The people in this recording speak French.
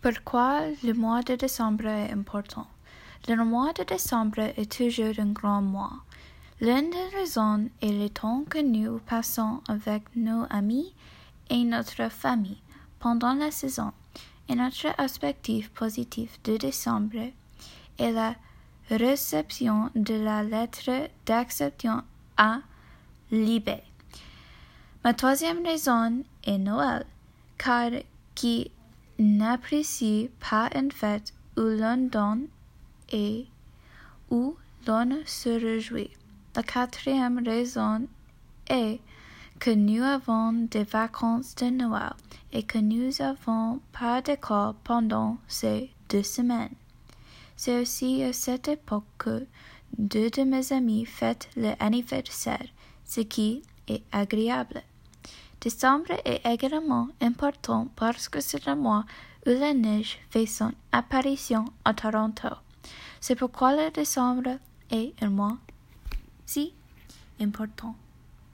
Pourquoi le mois de décembre est important? Le mois de décembre est toujours un grand mois. L'une des raisons est le temps que nous passons avec nos amis et notre famille pendant la saison. Un autre aspect positif de décembre est la réception de la lettre d'acceptation à Libé. Ma troisième raison est Noël, car qui n'apprécie pas une fête où l'on donne et où l'on se réjouit. La quatrième raison est que nous avons des vacances de Noël et que nous n'avons pas d'école pendant ces deux semaines. C'est aussi à cette époque que deux de mes amis fêtent l'anniversaire, ce qui est agréable. Décembre est également important parce que c'est le mois où la neige fait son apparition à Toronto. C'est pourquoi le décembre est un mois si important.